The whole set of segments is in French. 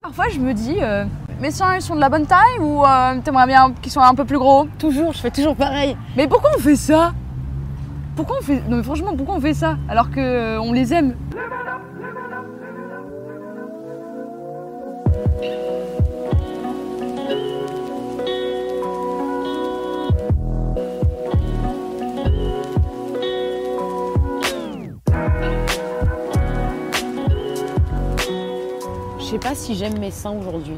Parfois, je me dis, euh, mes seins, ils sont de la bonne taille ou euh, t'aimerais bien qu'ils soient un peu plus gros? Toujours, je fais toujours pareil. Mais pourquoi on fait ça? Pourquoi on fait... Non mais franchement, pourquoi on fait ça alors que euh, on les aime? Sais pas si j'aime mes seins aujourd'hui.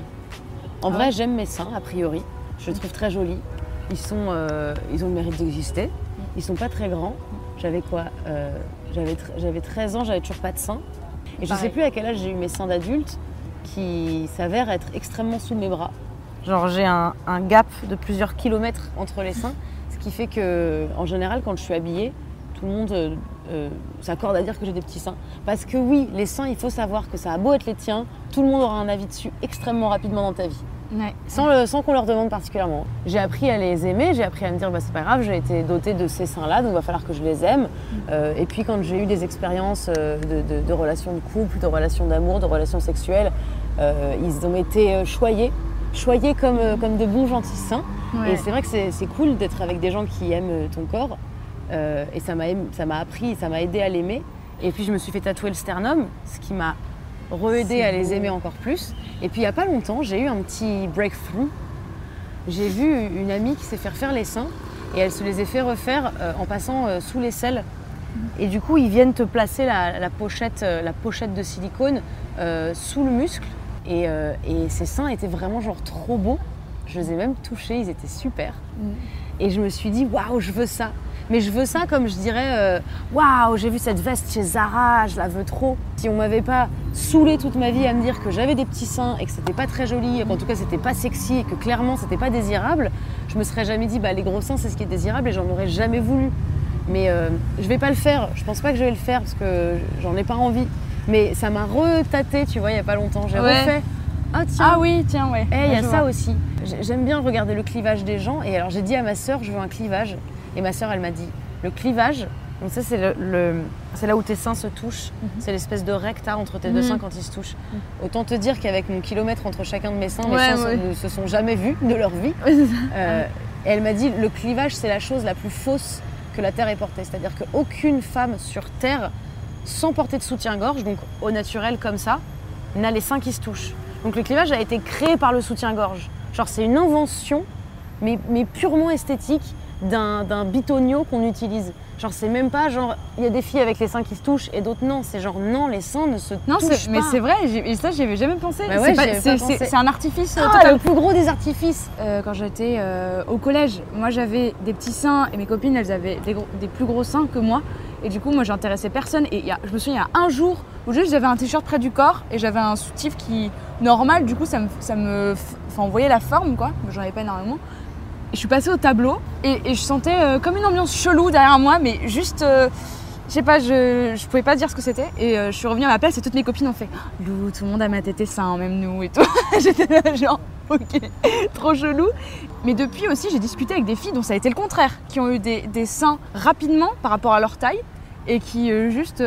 En vrai, j'aime mes seins, a priori. Je les trouve très jolis. Ils, sont, euh, ils ont le mérite d'exister. Ils sont pas très grands. J'avais quoi euh, J'avais tr- j'avais 13 ans, j'avais toujours pas de seins. Et je sais Pareil. plus à quel âge j'ai eu mes seins d'adulte qui s'avèrent être extrêmement sous mes bras. Genre j'ai un, un gap de plusieurs kilomètres entre les seins, ce qui fait que en général quand je suis habillée, tout le monde euh, euh, s'accorde à dire que j'ai des petits seins. Parce que oui, les seins, il faut savoir que ça a beau être les tiens, tout le monde aura un avis dessus extrêmement rapidement dans ta vie. Ouais. Sans, le- sans qu'on leur demande particulièrement. J'ai appris à les aimer, j'ai appris à me dire bah, c'est pas grave, j'ai été dotée de ces seins-là, donc il va falloir que je les aime. Euh, et puis quand j'ai eu des expériences de, de- de relations de couple, de relations d'amour, de relations sexuelles, euh, ils ont été choyés, choyés comme, comme de bons gentils seins. Ouais. Et c'est vrai que c'est cool d'être avec des gens qui aiment ton corps. Euh, et ça m'a appris, ça m'a aidé à l'aimer. Et puis je me suis fait tatouer le sternum, ce qui m'a re-aidé à les aimer encore plus. Et puis il n'y a pas longtemps, j'ai eu un petit breakthrough. J'ai vu une amie qui s'est fait refaire les seins et elle se les a fait refaire euh, en passant euh, sous l'aisselle. Et du coup, ils viennent te placer la, la pochette, la pochette de silicone sous le muscle. Et, et ces seins étaient vraiment genre trop beaux. Je les ai même touchés, ils étaient super. Et je me suis dit, waouh, je veux ça. Mais je veux ça comme je dirais, euh, waouh, j'ai vu cette veste chez Zara, je la veux trop. Si on m'avait pas saoulé toute ma vie à me dire que j'avais des petits seins et que c'était pas très joli, et qu'en tout cas c'était pas sexy et que clairement c'était pas désirable, je me serais jamais dit, bah les gros seins c'est ce qui est désirable et j'en aurais jamais voulu. Mais euh, je vais pas le faire, je pense pas que je vais le faire parce que j'en ai pas envie. Mais ça m'a retâté, tu vois, il y a pas longtemps. J'ai Ouais. refait. Ah tiens, Ah oui, tiens, ouais. eh, il y a ça vois. aussi. J'ai- J'aime bien regarder le clivage des gens. Et alors, j'ai dit à ma sœur, je veux un clivage. Et ma sœur, elle m'a dit, le clivage, donc ça, c'est le, le- c'est là où tes seins se touchent. C'est l'espèce de recta entre tes deux Mhm. seins quand ils se touchent. Autant te dire qu'avec mon kilomètre entre chacun de mes seins, mes Ouais, seins ouais. ne se sont jamais vus de leur vie. Euh, et elle m'a dit, le clivage, c'est la chose la plus fausse que la Terre ait portée. C'est-à-dire qu'aucune femme sur Terre, sans porter de soutien-gorge, donc au naturel comme ça, n'a les seins qui se touchent. Donc le clivage a été créé par le soutien-gorge. Genre c'est une invention, mais, mais purement esthétique, d'un bitonio qu'on utilise. Genre c'est même pas genre, il y a des filles avec les seins qui se touchent et d'autres non. C'est genre non, les seins ne se Non, touchent c'est- mais pas. c'est vrai, et ça, j'y avais jamais pensé. Bah C'est ouais, pas- pas un artifice euh, Ah, total. le plus gros des artifices Euh, quand j'étais euh, au collège, moi j'avais des petits seins et mes copines elles avaient des, gros- des plus gros seins que moi. Et du coup, moi j'intéressais personne. Et y a- je me souviens, il y a un jour où juste j'avais un t-shirt près du corps et j'avais un soutif qui normal. Du coup, ça me, ça me, enfin, on voyait la forme quoi. J'en avais pas énormément. Et je suis passée au tableau et, je sentais euh, comme une ambiance chelou derrière moi, mais juste. euh, je sais pas, je, pouvais pas dire ce que c'était. Et euh, je suis revenue à ma place et toutes mes copines ont fait Lou, tout le monde a maté tes seins, même nous et tout. J'étais genre, ok, trop chelou. Mais depuis aussi, j'ai discuté avec des filles dont ça a été le contraire, qui ont eu des, des seins rapidement par rapport à leur taille et qui juste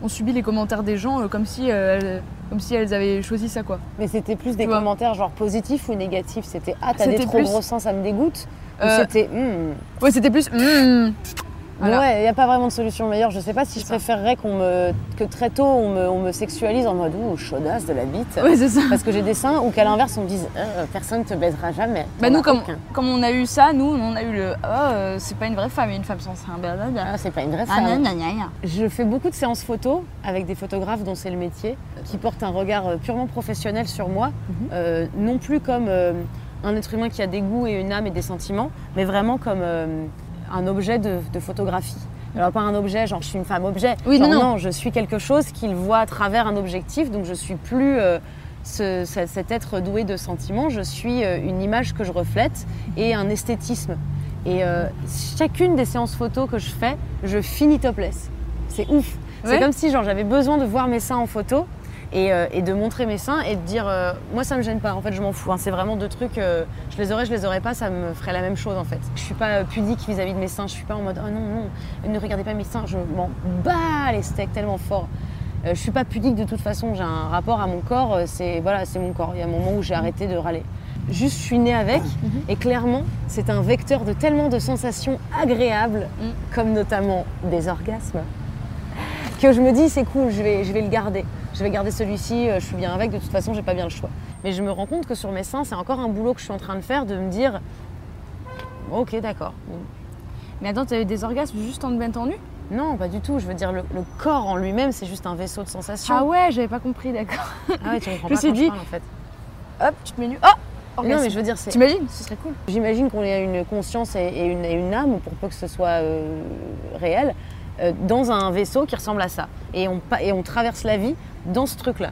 euh, ont subi les commentaires des gens euh, comme, si, euh, elles, comme si elles avaient choisi ça quoi. Mais c'était plus des commentaires genre positifs ou négatifs? C'était ah t'as des trop plus- gros seins, ça me dégoûte? Ou Euh, c'était hmm. Ouais, c'était plus. hmm. Ouais, il n'y a pas vraiment de solution meilleure. Je sais pas si je ça. préférerais qu'on me que très tôt on me, on me sexualise en mode ouh chaudasse de la bite. Ouais, c'est ça. Parce que j'ai des seins ou qu'à l'inverse on me dise Euh, personne te baisera jamais. Bah, nous, comme, comme on a eu ça, nous, on a eu le. Oh, euh, c'est pas une vraie femme, une femme sans sein. blablabla. Ah, c'est pas une vraie Ah, femme. gna, gna, gna, gna. Je fais beaucoup de séances photos avec des photographes dont c'est le métier, qui portent un regard euh, purement professionnel sur moi, Mhm. euh, non plus comme un être humain qui a des goûts et une âme et des sentiments, mais vraiment comme euh, un objet de, de photographie. Alors pas un objet, genre je suis une femme objet. Oui, Genre, non, non. je suis quelque chose qu'il voit à travers un objectif, donc je suis plus euh, ce- ce- cet être doué de sentiments, je suis euh, une image que je reflète et un esthétisme. Et euh, chacune des séances photos que je fais, je finis topless. C'est ouf. C'est comme si genre j'avais besoin de voir mes seins en photo et, euh, et de montrer mes seins et de dire euh, moi ça me gêne pas en fait je m'en fous hein. c'est vraiment deux trucs euh, je les aurais je les aurais pas ça me ferait la même chose en fait. Je suis pas pudique vis-à-vis de mes seins je suis pas en mode oh non non ne regardez pas mes seins je m'en bats les steaks tellement fort. Je suis pas pudique de toute façon j'ai un rapport à mon corps c'est voilà c'est mon corps. Il y a un moment où j'ai arrêté de râler. Juste je suis née avec et clairement c'est un vecteur de tellement de sensations agréables comme notamment des orgasmes que je me dis c'est cool, je vais, je vais le garder. Je vais garder celui-ci, euh, je suis bien avec, de toute façon j'ai pas bien le choix. Mais je me rends compte que sur mes seins, c'est encore un boulot que je suis en train de faire, de me dire ok d'accord. Mais attends, t'as eu des orgasmes juste en te mettant nu? Non, pas du tout, je veux dire le, le corps en lui-même c'est juste un vaisseau de sensations. Ah ouais, j'avais pas compris, d'accord. Ah ouais, tu comprends Je pas suis quand dit- parle, en fait. Hop, tu te mets nu. Oh Non mais je veux dire c'est... T'imagines? Ce serait cool. J'imagine qu'on ait une conscience et, et une, et une âme, pour peu que ce soit euh, réel, euh, dans un vaisseau qui ressemble à ça. Et on, et on traverse la vie dans ce truc-là.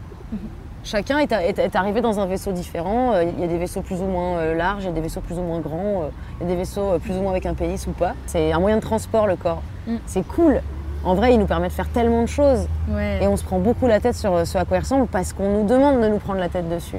Chacun est, est- est arrivé dans un vaisseau différent. Euh, Il y a des vaisseaux plus ou moins euh, larges, il y a des vaisseaux plus ou moins grands, il y a des vaisseaux plus ou moins avec un pénis ou pas. C'est un moyen de transport, le corps. Mm. C'est cool. En vrai, il nous permet de faire tellement de choses. Ouais. Et on se prend beaucoup la tête sur ce à quoi il ressemble parce qu'on nous demande de nous prendre la tête dessus.